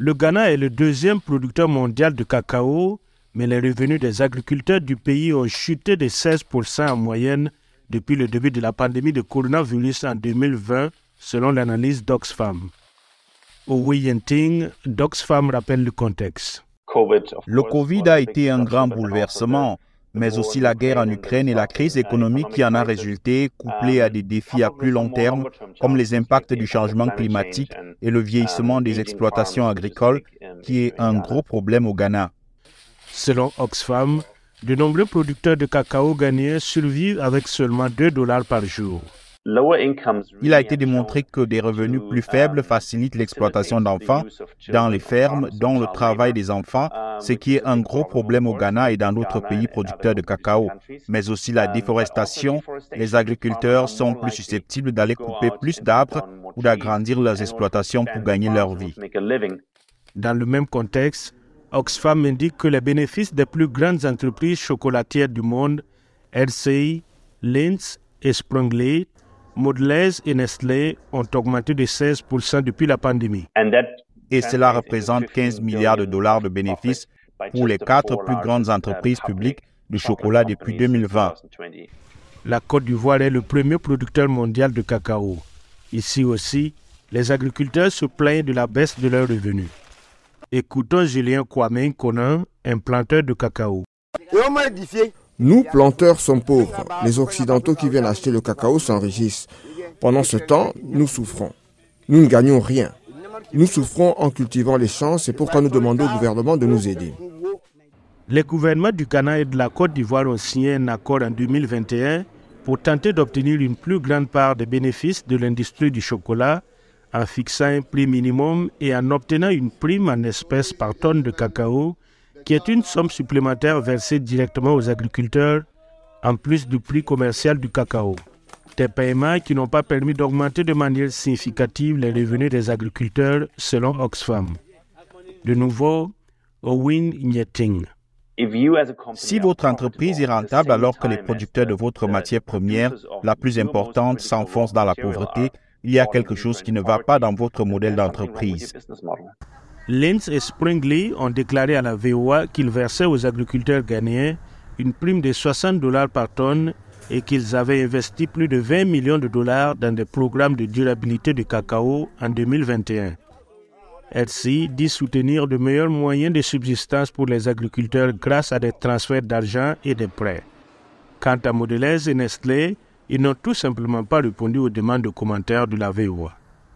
Le Ghana est le deuxième producteur mondial de cacao, mais les revenus des agriculteurs du pays ont chuté de 16% en moyenne depuis le début de la pandémie de coronavirus en 2020, selon l'analyse d'Oxfam. Au Yenting, d'Oxfam rappelle le contexte. Le Covid a été un grand bouleversement, mais aussi la guerre en Ukraine et la crise économique qui en a résulté, couplée à des défis à plus long terme, comme les impacts du changement climatique et le vieillissement des exploitations agricoles, qui est un gros problème au Ghana. Selon Oxfam, de nombreux producteurs de cacao ghanéens survivent avec seulement 2 dollars par jour. Il a été démontré que des revenus plus faibles facilitent l'exploitation d'enfants dans les fermes, dont le travail des enfants, ce qui est un gros problème au Ghana et dans d'autres pays producteurs de cacao. Mais aussi la déforestation. Les agriculteurs sont plus susceptibles d'aller couper plus d'arbres ou d'agrandir leurs exploitations pour gagner leur vie. Dans le même contexte, Oxfam indique que les bénéfices des plus grandes entreprises chocolatières du monde, RCI, Lindt et Sprungly, Mondelez et Nestlé ont augmenté de 16% depuis la pandémie. Et cela représente 15 milliards de dollars de bénéfices pour les quatre plus grandes entreprises publiques du chocolat depuis 2020. La Côte d'Ivoire est le premier producteur mondial de cacao. Ici aussi, les agriculteurs se plaignent de la baisse de leurs revenus. Écoutons Julien Kwame Conan, un planteur de cacao. Nous, planteurs, sommes pauvres. Les Occidentaux qui viennent acheter le cacao s'enrichissent. Pendant ce temps, nous souffrons. Nous ne gagnons rien. Nous souffrons en cultivant les champs, c'est pourquoi nous demandons au gouvernement de nous aider. Les gouvernements du Ghana et de la Côte d'Ivoire ont signé un accord en 2021 pour tenter d'obtenir une plus grande part des bénéfices de l'industrie du chocolat en fixant un prix minimum et en obtenant une prime en espèces par tonne de cacao, qui est une somme supplémentaire versée directement aux agriculteurs en plus du prix commercial du cacao. Des paiements qui n'ont pas permis d'augmenter de manière significative les revenus des agriculteurs selon Oxfam. De nouveau, Owen Nyeting. Si votre entreprise est rentable alors que les producteurs de votre matière première, la plus importante, s'enfoncent dans la pauvreté, il y a quelque chose qui ne va pas dans votre modèle d'entreprise. Linz et Springley ont déclaré à la VOA qu'ils versaient aux agriculteurs ghanéens une prime de 60 dollars par tonne et qu'ils avaient investi plus de 20 millions de dollars dans des programmes de durabilité de cacao en 2021. RC dit soutenir de meilleurs moyens de subsistance pour les agriculteurs grâce à des transferts d'argent et des prêts. Quant à Mondelez et Nestlé, ils n'ont tout simplement pas répondu aux demandes de commentaires de la VOA.